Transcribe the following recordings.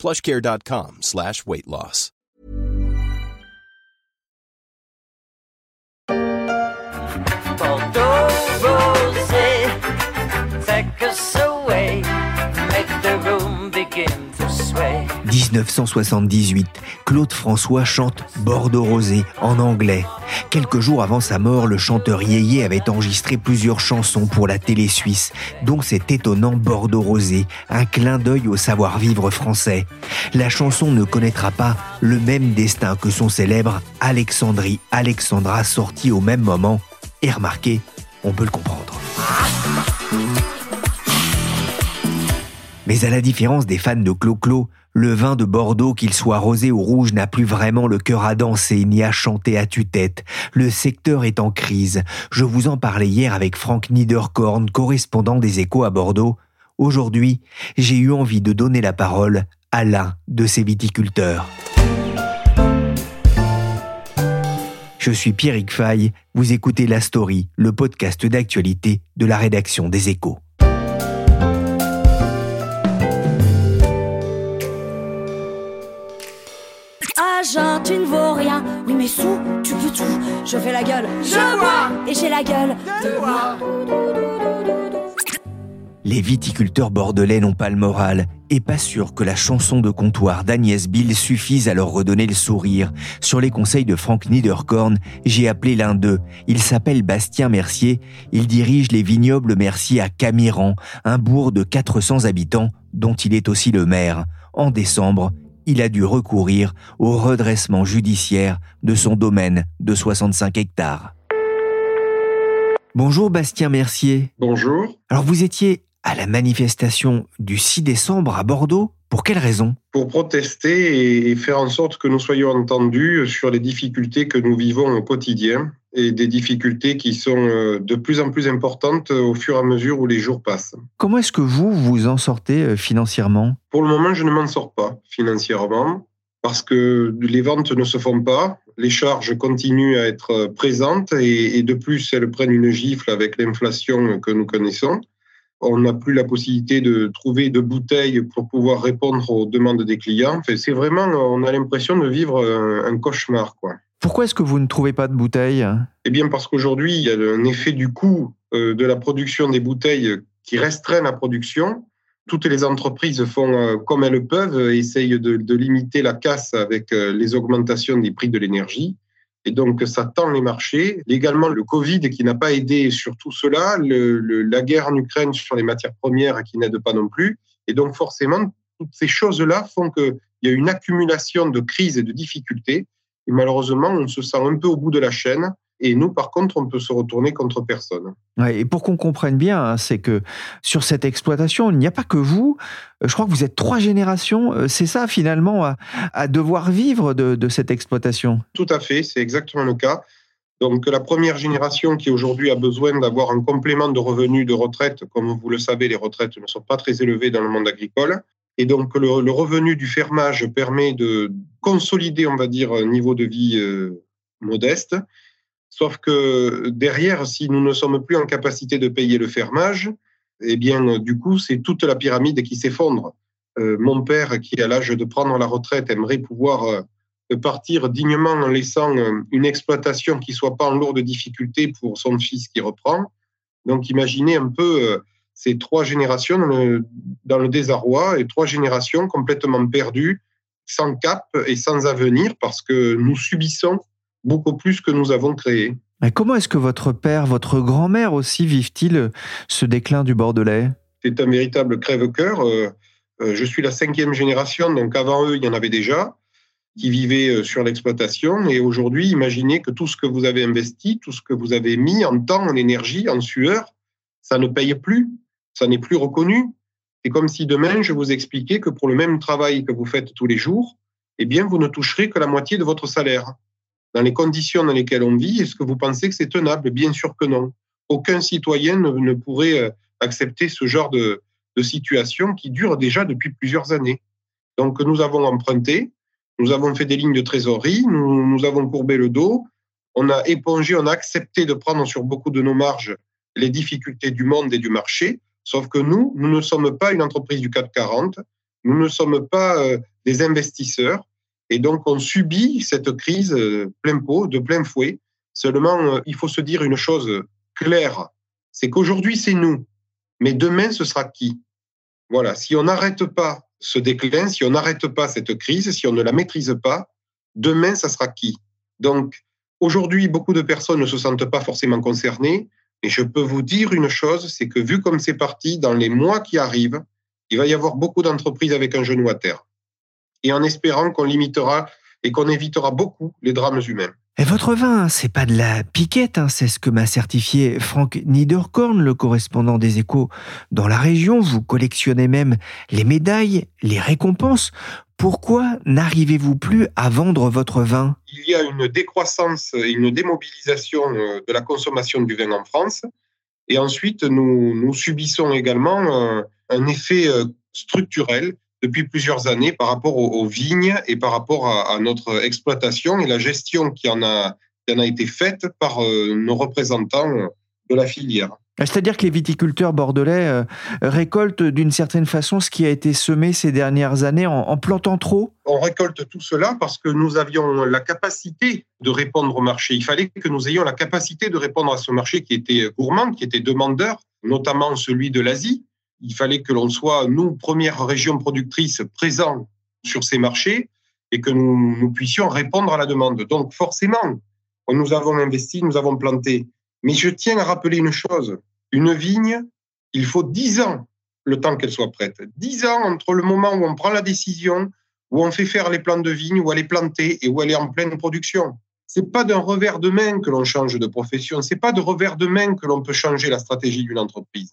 plushcare.com slash weight loss. Bordeaux rosé, 1978, Claude François chante Bordeaux Rosé en anglais. Quelques jours avant sa mort, le chanteur Yéyé avait enregistré plusieurs chansons pour la télé suisse, dont cet étonnant Bordeaux Rosé, un clin d'œil au savoir-vivre français. La chanson ne connaîtra pas le même destin que son célèbre Alexandrie Alexandra sorti au même moment. Et remarquez, on peut le comprendre. Mais à la différence des fans de Clo-Clo, le vin de Bordeaux, qu'il soit rosé ou rouge, n'a plus vraiment le cœur à danser ni à chanter à tue-tête. Le secteur est en crise. Je vous en parlais hier avec Frank Niederkorn, correspondant des Échos à Bordeaux. Aujourd'hui, j'ai eu envie de donner la parole à l'un de ces viticulteurs. Je suis Pierrick Fay, vous écoutez La Story, le podcast d'actualité de la rédaction des Échos. Tu ne vaux rien. Oui, mais sous, tu peux tout. Je fais la gueule. Je bois. Et j'ai la gueule. De bois. Les viticulteurs bordelais n'ont pas le moral et pas sûr que la chanson de comptoir d'Agnès Bill suffise à leur redonner le sourire. Sur les conseils de Frank Niederkorn, j'ai appelé l'un d'eux. Il s'appelle Bastien Mercier. Il dirige les vignobles Mercier à Camiran, un bourg de 400 habitants dont il est aussi le maire. En décembre, il a dû recourir au redressement judiciaire de son domaine de 65 hectares. Bonjour Bastien Mercier. Bonjour. Alors vous étiez à la manifestation du 6 décembre à Bordeaux. Pour quelle raison? Pour protester et faire en sorte que nous soyons entendus sur les difficultés que nous vivons au quotidien et des difficultés qui sont euh, de plus en plus importantes au fur et à mesure où les jours passent. Comment est-ce que vous vous en sortez euh, financièrement? Pour le moment, je ne m'en sors pas financièrement parce que les ventes ne se font pas, les charges continuent à être présentes et, et de plus, elles prennent une gifle avec l'inflation que nous connaissons on n'a plus la possibilité de trouver de bouteilles pour pouvoir répondre aux demandes des clients. Enfin, c'est vraiment, on a l'impression de vivre un, cauchemar, quoi. Pourquoi est-ce que vous ne trouvez pas de bouteilles? Eh bien, parce qu'aujourd'hui, il y a un effet du coût euh, de la production des bouteilles qui restreint la production. Toutes les entreprises font euh, comme elles peuvent, essayent de, de limiter la casse avec euh, les augmentations des prix de l'énergie. Et donc, ça tend les marchés. Également, le Covid qui n'a pas aidé sur tout cela, la guerre en Ukraine sur les matières premières qui n'aide pas non plus. Et donc, forcément, toutes ces choses-là font qu'il y a une accumulation de crises et de difficultés. Et malheureusement, on se sent un peu au bout de la chaîne. Et nous, par contre, on peut se retourner contre personne. Ouais, et pour qu'on comprenne bien, hein, c'est que sur cette exploitation, il n'y a pas que vous. Euh, je crois que vous êtes trois générations. euh, C'est ça, finalement, à, à devoir vivre de, de cette exploitation. Tout à fait, c'est exactement le cas. Donc, la première génération qui aujourd'hui a besoin d'avoir un complément de revenus de retraite, comme vous le savez, les retraites ne sont pas très élevées dans le monde agricole. Et donc, le, revenu du fermage permet de consolider, on va dire, un niveau de vie euh, modeste. Sauf que derrière, si nous ne sommes plus en capacité de payer le fermage, eh bien, du coup, c'est toute la pyramide qui s'effondre. Euh, mon père, qui à l'âge de prendre la retraite, aimerait pouvoir euh, partir dignement en laissant une exploitation qui soit pas en lourde difficulté pour son fils qui reprend. Donc, imaginez un peu euh, ces trois générations dans le, dans le désarroi et trois générations complètement perdues, sans cap et sans avenir, parce que nous subissons beaucoup plus que nous avons créé. Mais comment est-ce que votre père, votre grand-mère aussi vivent-ils ce déclin du Bordelais? C'est un véritable crève-cœur. Euh, euh, je suis la cinquième génération, donc avant eux, il y en avait déjà qui vivaient euh, sur l'exploitation. Et aujourd'hui, imaginez que tout ce que vous avez investi, tout ce que vous avez mis en temps, en énergie, en sueur, ça ne paye plus, ça n'est plus reconnu. C'est comme si demain, je vous expliquais que pour le même travail que vous faites tous les jours, eh bien, vous ne toucherez que la moitié de votre salaire. Dans les conditions dans lesquelles on vit, est-ce que vous pensez que c'est tenable? Bien sûr que non. Aucun citoyen ne, pourrait euh, accepter ce genre de, situation qui dure déjà depuis plusieurs années. Donc, nous avons emprunté, nous avons fait des lignes de trésorerie, nous, nous avons courbé le dos, on a épongé, on a accepté de prendre sur beaucoup de nos marges les difficultés du monde et du marché. Sauf que nous, nous ne sommes pas une entreprise du CAC 40, nous ne sommes pas euh, des investisseurs, et donc on subit cette crise euh, plein pot, de plein fouet. Seulement, euh, il faut se dire une chose claire, c'est qu'aujourd'hui c'est nous, mais demain ce sera qui? Voilà, si on n'arrête pas ce déclin, si on n'arrête pas cette crise, si on ne la maîtrise pas, demain ça sera qui? Donc aujourd'hui, beaucoup de personnes ne se sentent pas forcément concernées. Et je peux vous dire une chose, c'est que vu comme c'est parti, dans les mois qui arrivent, il va y avoir beaucoup d'entreprises avec un genou à terre. Et en espérant qu'on limitera et qu'on évitera beaucoup les drames humains. Et votre vin, c'est pas de la piquette, hein, c'est ce que m'a certifié Frank Niederkorn, le correspondant des échos dans la région. Vous collectionnez même les médailles, les récompenses. Pourquoi n'arrivez-vous plus à vendre votre vin? Il y a une décroissance et une démobilisation euh, de la consommation du vin en France. Et ensuite, nous, subissons également euh, un effet euh, structurel depuis plusieurs années par rapport aux, vignes et par rapport à, notre exploitation et la gestion qui en a été faite par nos représentants de la filière. C'est-à-dire que les viticulteurs bordelais euh, récoltent d'une certaine façon ce qui a été semé ces dernières années en, plantant trop On récolte tout cela parce que nous avions la capacité de répondre au marché. Il fallait que nous ayons la capacité de répondre à ce marché qui était gourmand, qui était demandeur, notamment celui de l'Asie. Il fallait que l'on soit, nous, première région productrice présents sur ces marchés et que nous puissions répondre à la demande. Donc forcément, nous avons investi, nous avons planté. Mais je tiens à rappeler une chose, une vigne, il faut dix ans le temps qu'elle soit prête. Dix ans entre le moment où on prend la décision, où on fait faire les plants de vigne, où elle est plantée et où elle est en pleine production. C'est pas d'un revers de main que l'on change de profession. C'est pas de revers de main que l'on peut changer la stratégie d'une entreprise.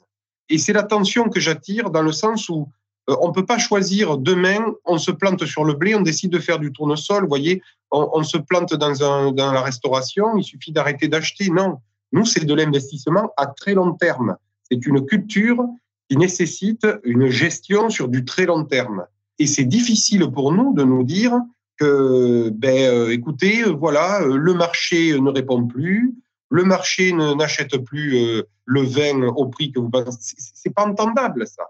Et c'est l'attention que j'attire dans le sens où euh, on ne peut pas choisir demain, on se plante sur le blé, on décide de faire du tournesol, vous voyez, on, se plante dans la restauration, il suffit d'arrêter d'acheter. Non, nous, c'est de l'investissement à très long terme. C'est une culture qui nécessite une gestion sur du très long terme. Et c'est difficile pour nous de nous dire que, ben, euh, écoutez, euh, voilà, euh, le marché ne répond plus, le marché n'achète plus le vin au prix que vous pensez. C'est pas entendable, ça.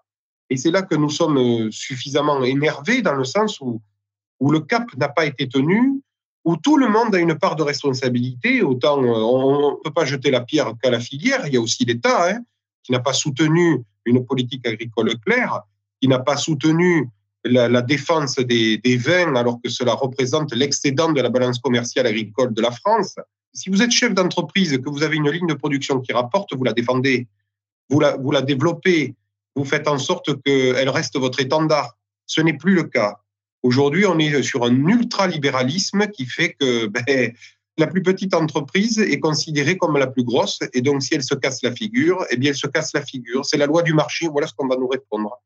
Et c'est là que nous sommes suffisamment énervés dans le sens où, où le cap n'a pas été tenu, où tout le monde a une part de responsabilité. Autant euh, on ne peut pas jeter la pierre qu'à la filière. Il y a aussi l'État hein, qui n'a pas soutenu une politique agricole claire, qui n'a pas soutenu la, défense des, vins alors que cela représente l'excédent de la balance commerciale agricole de la France. Si vous êtes chef d'entreprise, que vous avez une ligne de production qui rapporte, vous la défendez, vous la, vous la développez, vous faites en sorte qu'elle reste votre étendard. Ce n'est plus le cas. Aujourd'hui, on est sur un ultralibéralisme qui fait que ben, la plus petite entreprise est considérée comme la plus grosse. Et donc, si elle se casse la figure, eh bien, elle se casse la figure. C'est la loi du marché. Voilà ce qu'on va nous répondre.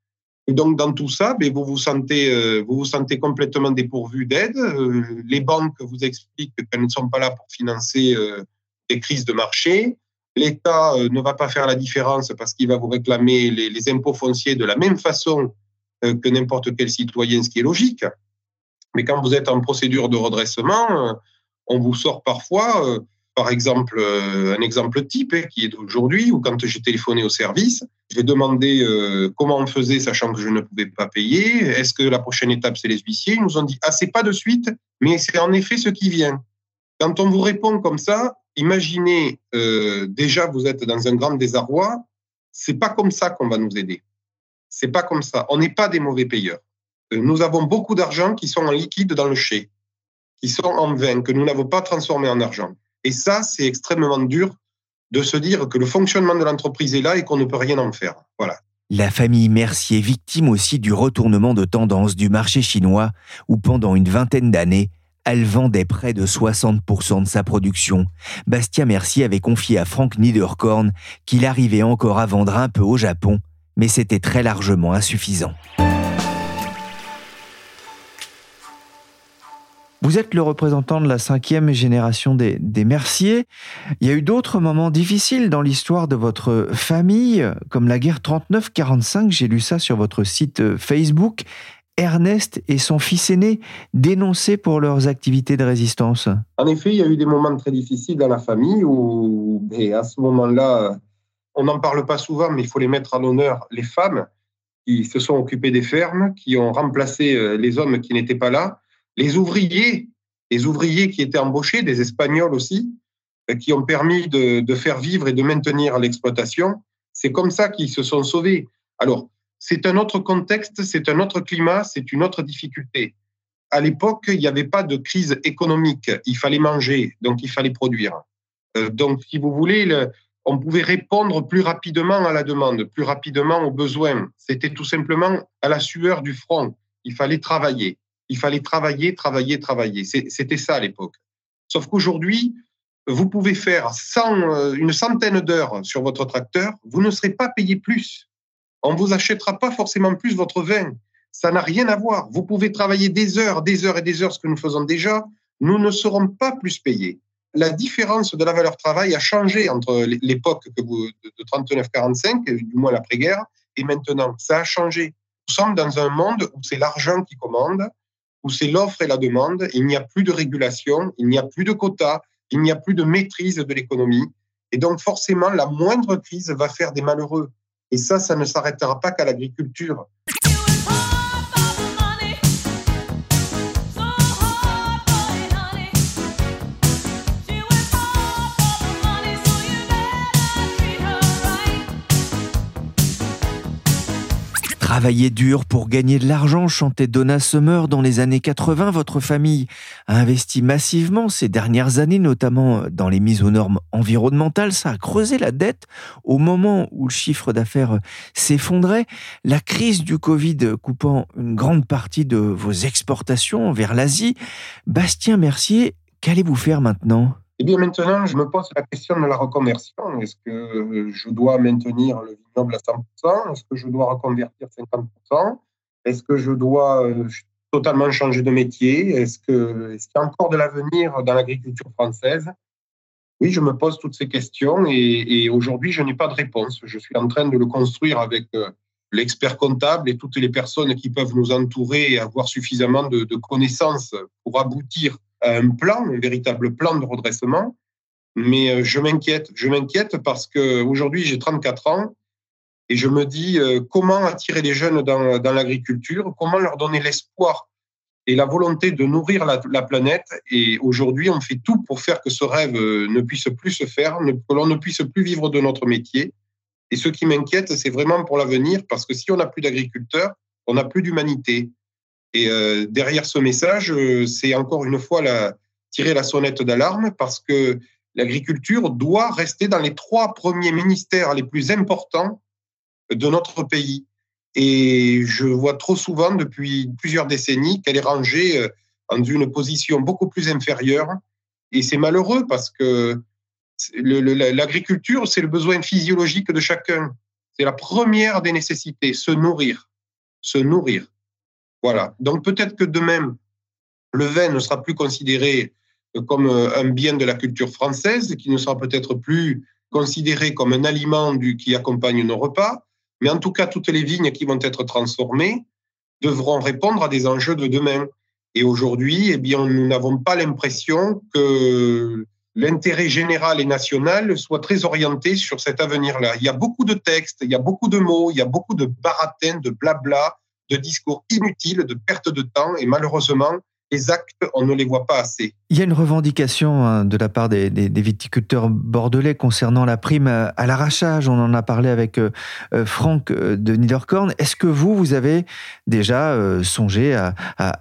Et donc, dans tout ça, ben, vous, vous, sentez, euh, vous vous sentez complètement dépourvu d'aide. Euh, les banques vous expliquent qu'elles ne sont pas là pour financer euh, des crises de marché. L'État ne va pas faire la différence parce qu'il va vous réclamer les, impôts fonciers de la même façon que n'importe quel citoyen, ce qui est logique. Mais quand vous êtes en procédure de redressement, euh, on vous sort parfois, euh, par exemple, un exemple type hein, qui est d'aujourd'hui, où quand j'ai téléphoné au service, j'ai demandé comment on faisait, sachant que je ne pouvais pas payer. Est-ce que la prochaine étape, c'est les huissiers? Ils nous ont dit, ah, c'est pas de suite, mais c'est en effet ce qui vient. Quand on vous répond comme ça, imaginez déjà vous êtes dans un grand désarroi. C'est pas comme ça qu'on va nous aider. C'est pas comme ça. On n'est pas des mauvais payeurs. Euh, nous avons beaucoup d'argent qui sont en liquide dans le chai, qui sont en vin, que nous n'avons pas transformé en argent. Et ça, c'est extrêmement dur de se dire que le fonctionnement de l'entreprise est là et qu'on ne peut rien en faire. Voilà. La famille Mercier, victime aussi du retournement de tendance du marché chinois, où pendant une vingtaine d'années, elle vendait près de 60% de sa production. Bastien Mercier avait confié à Frank Niederkorn qu'il arrivait encore à vendre un peu au Japon mais c'était très largement insuffisant. Vous êtes le représentant de la cinquième génération des, des Merciers. Il y a eu d'autres moments difficiles dans l'histoire de votre famille, comme la guerre 39-45. J'ai lu ça sur votre site Facebook. Ernest et son fils aîné dénoncés pour leurs activités de résistance. En effet, il y a eu des moments très difficiles dans la famille où, et à ce moment-là, on n'en parle pas souvent, mais il faut les mettre en honneur, les femmes qui se sont occupées des fermes, qui ont remplacé euh, les hommes qui n'étaient pas là, les ouvriers, les ouvriers qui étaient embauchés, des Espagnols aussi, euh, qui ont permis de, de faire vivre et de maintenir l'exploitation. C'est comme ça qu'ils se sont sauvés. Alors, c'est un autre contexte, c'est un autre climat, c'est une autre difficulté. À l'époque, il n'y avait pas de crise économique. Il fallait manger, donc il fallait produire. Euh, donc, si vous voulez, on pouvait répondre plus rapidement à la demande, plus rapidement aux besoins. C'était tout simplement à la sueur du front. Il fallait travailler. Il fallait travailler, travailler, travailler. C'était ça à l'époque. Sauf qu'aujourd'hui, vous pouvez faire euh, une centaine d'heures sur votre tracteur, vous ne serez pas payé plus on vous achètera pas forcément plus votre vin. Ça n'a rien à voir. Vous pouvez travailler des heures, des heures et des heures, ce que nous faisons déjà. Nous ne serons pas plus payés. La différence de la valeur travail a changé entre l'époque de 39-45, du moins l'après-guerre, et maintenant. Ça a changé. Nous sommes dans un monde où c'est l'argent qui commande, où c'est l'offre et la demande. Il n'y a plus de régulation, il n'y a plus de quotas, il n'y a plus de maîtrise de l'économie. Et donc, forcément, la moindre crise va faire des malheureux. Et ça, ça ne s'arrêtera pas qu'à l'agriculture. Travailler dur pour gagner de l'argent, chantait Donna Summer dans les années 80. Votre famille a investi massivement ces dernières années, notamment dans les mises aux normes environnementales. Ça a creusé la dette au moment où le chiffre d'affaires s'effondrait. La crise du Covid coupant une grande partie de vos exportations vers l'Asie. Bastien Mercier, qu'allez-vous faire maintenant? Eh bien, maintenant, je me pose la question de la reconversion. Est-ce que je dois maintenir le vignoble à 100% Est-ce que je dois reconvertir 50% Est-ce que je dois euh, totalement changer de métier? Est-ce qu'il y a encore de l'avenir dans l'agriculture française? Oui, je me pose toutes ces questions et, aujourd'hui, je n'ai pas de réponse. Je suis en train de le construire avec euh, l'expert comptable et toutes les personnes qui peuvent nous entourer et avoir suffisamment de connaissances pour aboutir un plan, un véritable plan de redressement. Mais euh, je m'inquiète. Je m'inquiète parce qu'aujourd'hui, j'ai 34 ans et je me dis euh, comment attirer les jeunes dans, l'agriculture, comment leur donner l'espoir et la volonté de nourrir la, la planète? Et aujourd'hui, on fait tout pour faire que ce rêve euh, ne puisse plus se faire, que l'on ne puisse plus vivre de notre métier. Et ce qui m'inquiète, c'est vraiment pour l'avenir, parce que si on n'a plus d'agriculteurs, on n'a plus d'humanité. Et euh, derrière ce message, euh, c'est encore une fois tirer la sonnette d'alarme parce que l'agriculture doit rester dans les trois premiers ministères les plus importants de notre pays. Et je vois trop souvent depuis plusieurs décennies qu'elle est rangée euh, dans une position beaucoup plus inférieure. Et c'est malheureux parce que l'agriculture, c'est le besoin physiologique de chacun. C'est la première des nécessités, se nourrir. Se nourrir. Voilà. Donc peut-être que de même, le vin ne sera plus considéré euh, comme euh, un bien de la culture française, qui ne sera peut-être plus considéré comme un aliment qui accompagne nos repas, mais en tout cas, toutes les vignes qui vont être transformées devront répondre à des enjeux de demain. Et aujourd'hui, eh bien, nous n'avons pas l'impression que l'intérêt général et national soit très orienté sur cet avenir-là. Il y a beaucoup de textes, il y a beaucoup de mots, il y a beaucoup de baratins, de blabla, de discours inutiles, de perte de temps, et malheureusement, les actes, on ne les voit pas assez. Il y a une revendication hein, de la part des, viticulteurs bordelais concernant la prime à, l'arrachage. On en a parlé avec euh, euh, Franck euh, de Niederkorn. Est-ce que vous, vous avez déjà songé à,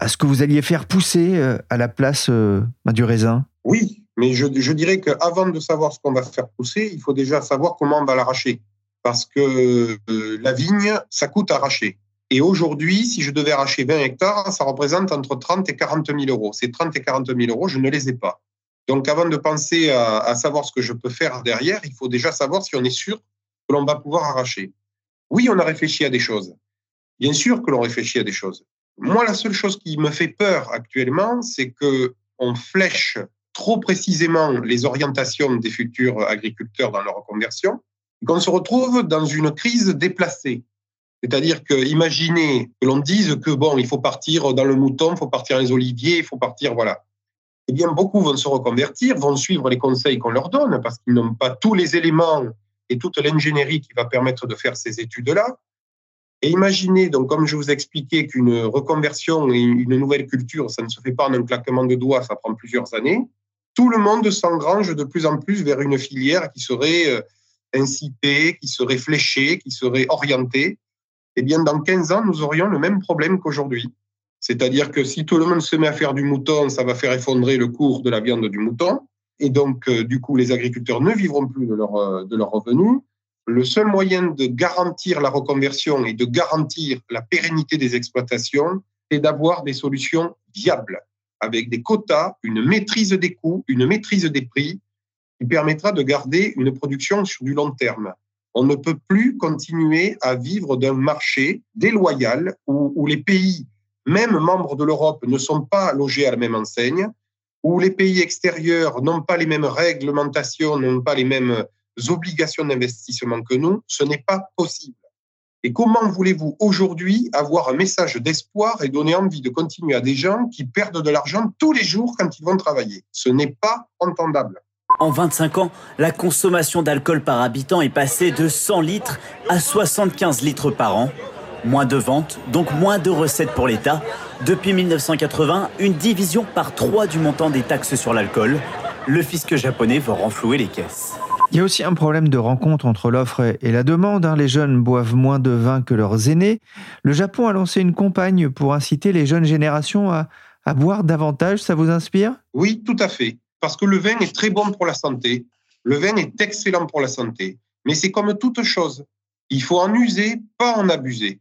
ce que vous alliez faire pousser à la place du raisin? Oui, mais je, je dirais qu'avant de savoir ce qu'on va faire pousser, il faut déjà savoir comment on va l'arracher. Parce que la vigne, ça coûte à arracher. Et aujourd'hui, si je devais arracher 20 hectares, ça représente entre 30 et 40 000 euros. Ces 30 et 40 000 euros, je ne les ai pas. Donc, avant de penser à, savoir ce que je peux faire derrière, il faut déjà savoir si on est sûr que l'on va pouvoir arracher. Oui, on a réfléchi à des choses. Bien sûr que l'on réfléchit à des choses. Moi, la seule chose qui me fait peur actuellement, c'est que on flèche trop précisément les orientations des futurs agriculteurs dans leur reconversion, qu'on se retrouve dans une crise déplacée. C'est-à-dire que imaginez que l'on dise que bon, il faut partir dans le mouton, il faut partir dans les oliviers, il faut partir, voilà. Eh bien, beaucoup vont se reconvertir, vont suivre les conseils qu'on leur donne parce qu'ils n'ont pas tous les éléments et toute l'ingénierie qui va permettre de faire ces études-là. Et imaginez, donc, comme je vous expliquais, qu'une reconversion et une nouvelle culture, ça ne se fait pas en un claquement de doigts, ça prend plusieurs années. Tout le monde s'engrange de plus en plus vers une filière qui serait euh, incitée, qui serait fléchée, qui serait orientée eh bien, dans 15 ans, nous aurions le même problème qu'aujourd'hui. C'est-à-dire que si tout le monde se met à faire du mouton, ça va faire effondrer le cours de la viande du mouton. Et donc, euh, du coup, les agriculteurs ne vivront plus de euh, de leur revenu. Le seul moyen de garantir la reconversion et de garantir la pérennité des exploitations, c'est d'avoir des solutions viables, avec des quotas, une maîtrise des coûts, une maîtrise des prix, qui permettra de garder une production sur du long terme. On ne peut plus continuer à vivre d'un marché déloyal où, les pays, même membres de l'Europe, ne sont pas logés à la même enseigne, où les pays extérieurs n'ont pas les mêmes réglementations, n'ont pas les mêmes obligations d'investissement que nous. Ce n'est pas possible. Et comment voulez-vous aujourd'hui avoir un message d'espoir et donner envie de continuer à des gens qui perdent de l'argent tous les jours quand ils vont travailler? Ce n'est pas entendable. En 25 ans, la consommation d'alcool par habitant est passée de 100 litres à 75 litres par an. Moins de ventes, donc moins de recettes pour l'État. Depuis 1980, une division par trois du montant des taxes sur l'alcool. Le fisc japonais va renflouer les caisses. Il y a aussi un problème de rencontre entre l'offre et la demande. Hein. Les jeunes boivent moins de vin que leurs aînés. Le Japon a lancé une campagne pour inciter les jeunes générations à, à boire davantage. Ça vous inspire? Oui, tout à fait parce que le vin est très bon pour la santé. Le vin est excellent pour la santé. Mais c'est comme toute chose. Il faut en user, pas en abuser.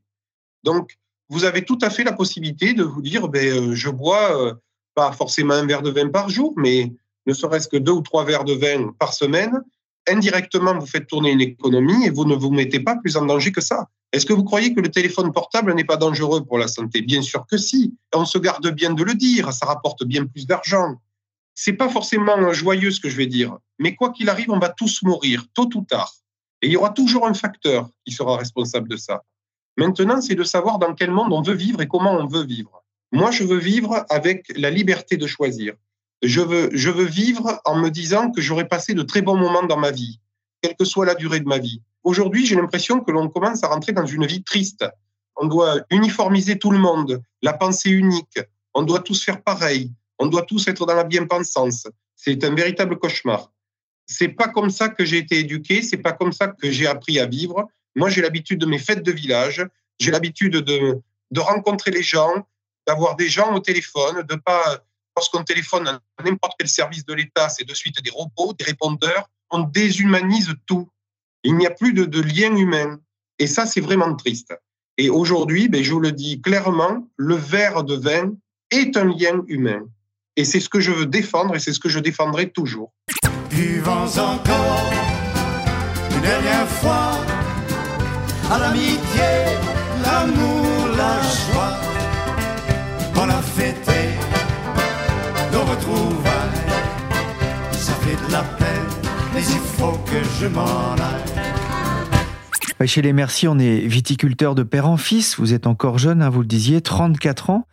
Donc, vous avez tout à fait la possibilité de vous dire, ben, euh, je bois euh, pas forcément un verre de vin par jour, mais ne serait-ce que deux ou trois verres de vin par semaine. Indirectement, vous faites tourner une économie et vous ne vous mettez pas plus en danger que ça. Est-ce que vous croyez que le téléphone portable n'est pas dangereux pour la santé? Bien sûr que si. On se garde bien de le dire. Ça rapporte bien plus d'argent c'est pas forcément joyeux ce que je vais dire, mais quoi qu'il arrive, on va tous mourir, tôt ou tard. Et il y aura toujours un facteur qui sera responsable de ça. Maintenant, c'est de savoir dans quel monde on veut vivre et comment on veut vivre. Moi, je veux vivre avec la liberté de choisir. Je veux, je veux vivre en me disant que j'aurai passé de très bons moments dans ma vie, quelle que soit la durée de ma vie. Aujourd'hui, j'ai l'impression que l'on commence à rentrer dans une vie triste. On doit uniformiser tout le monde, la pensée unique. On doit tous faire pareil. On doit tous être dans la bien-pensance. C'est un véritable cauchemar. C'est pas comme ça que j'ai été éduqué, c'est pas comme ça que j'ai appris à vivre. Moi, j'ai l'habitude de mes fêtes de village, j'ai l'habitude de, de rencontrer les gens, d'avoir des gens au téléphone, de pas, lorsqu'on téléphone à n'importe quel service de l'État, c'est de suite des robots, des répondeurs. On déshumanise tout. Il n'y a plus de, de lien humain. Et ça, c'est vraiment triste. Et aujourd'hui, ben, je vous le dis clairement, le verre de vin est un lien humain. Et c'est ce que je veux défendre et c'est ce que je défendrai toujours. Buvons encore une dernière fois à l'amitié, l'amour, la joie. On a fêté nos retrouvailles. Ça fait de la peine, mais il faut que je m'en aille. Chez les Merci, on est viticulteur de père en fils. Vous êtes encore jeune, hein, vous le disiez, 34 ans.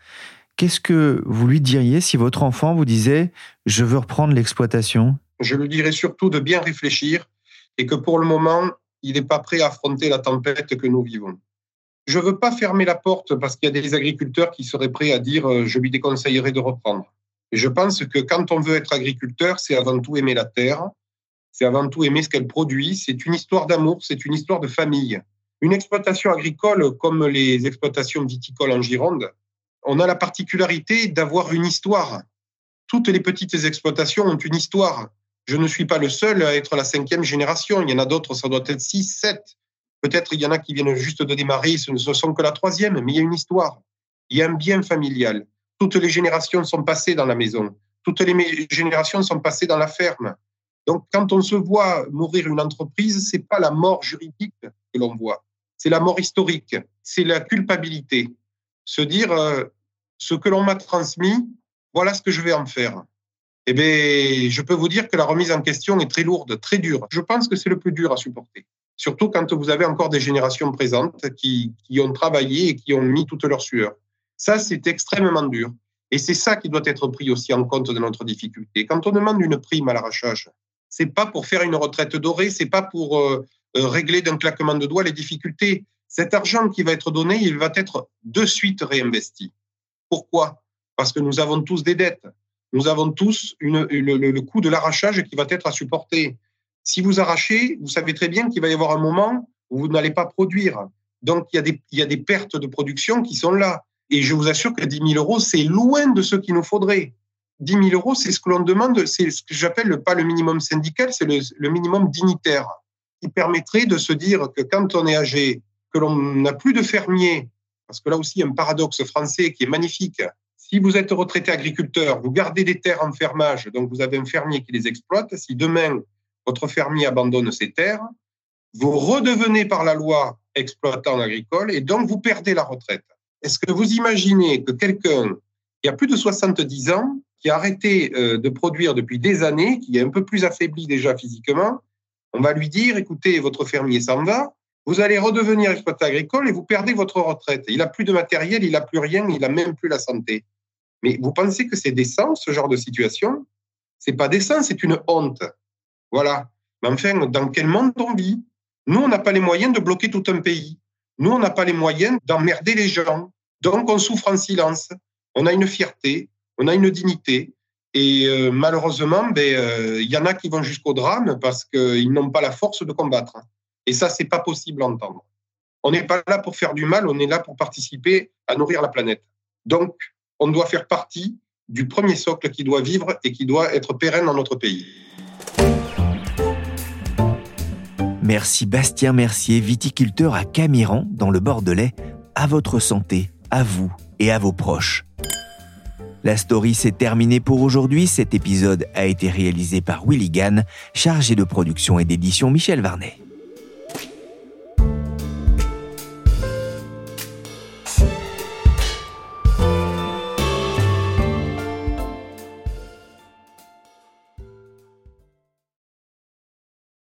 Qu'est-ce que vous lui diriez si votre enfant vous disait je veux reprendre l'exploitation? Je lui dirais surtout de bien réfléchir et que pour le moment, il n'est pas prêt à affronter la tempête que nous vivons. Je ne veux pas fermer la porte parce qu'il y a des agriculteurs qui seraient prêts à dire euh, je lui déconseillerais de reprendre. Je pense que quand on veut être agriculteur, c'est avant tout aimer la terre, c'est avant tout aimer ce qu'elle produit, c'est une histoire d'amour, c'est une histoire de famille. Une exploitation agricole comme les exploitations viticoles en Gironde, on a la particularité d'avoir une histoire. Toutes les petites exploitations ont une histoire. Je ne suis pas le seul à être la cinquième génération. Il y en a d'autres, ça doit être six, sept. Peut-être il y en a qui viennent juste de démarrer, ce ne sont que la troisième, mais il y a une histoire. Il y a un bien familial. Toutes les générations sont passées dans la maison. Toutes les générations sont passées dans la ferme. Donc, quand on se voit mourir une entreprise, c'est pas la mort juridique que l'on voit, c'est la mort historique, c'est la culpabilité se dire euh, ce que l'on m'a transmis, voilà ce que je vais en faire. Eh bien, je peux vous dire que la remise en question est très lourde, très dure. Je pense que c'est le plus dur à supporter. Surtout quand vous avez encore des générations présentes qui, ont travaillé et qui ont mis toute leur sueur. Ça, c'est extrêmement dur. Et c'est ça qui doit être pris aussi en compte de notre difficulté. Quand on demande une prime à l'arrachage, c'est pas pour faire une retraite dorée, c'est pas pour euh, euh, régler d'un claquement de doigts les difficultés. Cet argent qui va être donné, il va être de suite réinvesti. Pourquoi? Parce que nous avons tous des dettes. Nous avons tous le, coût de l'arrachage qui va être à supporter. Si vous arrachez, vous savez très bien qu'il va y avoir un moment où vous n'allez pas produire. Donc, il y, a des, pertes de production qui sont là. Et je vous assure que 10 000 euros, c'est loin de ce qu'il nous faudrait. 10 000 euros, c'est ce que l'on demande, c'est ce que j'appelle pas le minimum syndical, c'est le, minimum dignitaire, qui permettrait de se dire que quand on est âgé, que l'on n'a plus de fermiers, parce que là aussi, un paradoxe français qui est magnifique. Si vous êtes retraité agriculteur, vous gardez des terres en fermage, donc vous avez un fermier qui les exploite. Si demain, votre fermier abandonne ses terres, vous redevenez par la loi exploitant agricole et donc vous perdez la retraite. Est-ce que vous imaginez que quelqu'un qui a plus de 70 ans, qui a arrêté euh, de produire depuis des années, qui est un peu plus affaibli déjà physiquement, on va lui dire, écoutez, votre fermier s'en va, vous allez redevenir exploitant agricole et vous perdez votre retraite. Il n'a plus de matériel, il n'a plus rien, il n'a même plus la santé. Mais vous pensez que c'est décent, ce genre de situation? C'est pas décent, c'est une honte. Voilà. Mais enfin, dans quel monde on vit? Nous, on n'a pas les moyens de bloquer tout un pays. Nous, on n'a pas les moyens d'emmerder les gens. Donc, on souffre en silence. On a une fierté, on a une dignité. Et euh, malheureusement, ben, euh, il y en a qui vont jusqu'au drame parce qu'ils n'ont pas la force de combattre. Et ça, c'est pas possible à entendre. On n'est pas là pour faire du mal, on est là pour participer à nourrir la planète. Donc, on doit faire partie du premier socle qui doit vivre et qui doit être pérenne dans notre pays. Merci Bastien Mercier, viticulteur à Camiran, dans le Bordelais. À votre santé, à vous et à vos proches. La story s'est terminée pour aujourd'hui. Cet épisode a été réalisé par Willy Gann, chargé de production et d'édition Michel Varnet.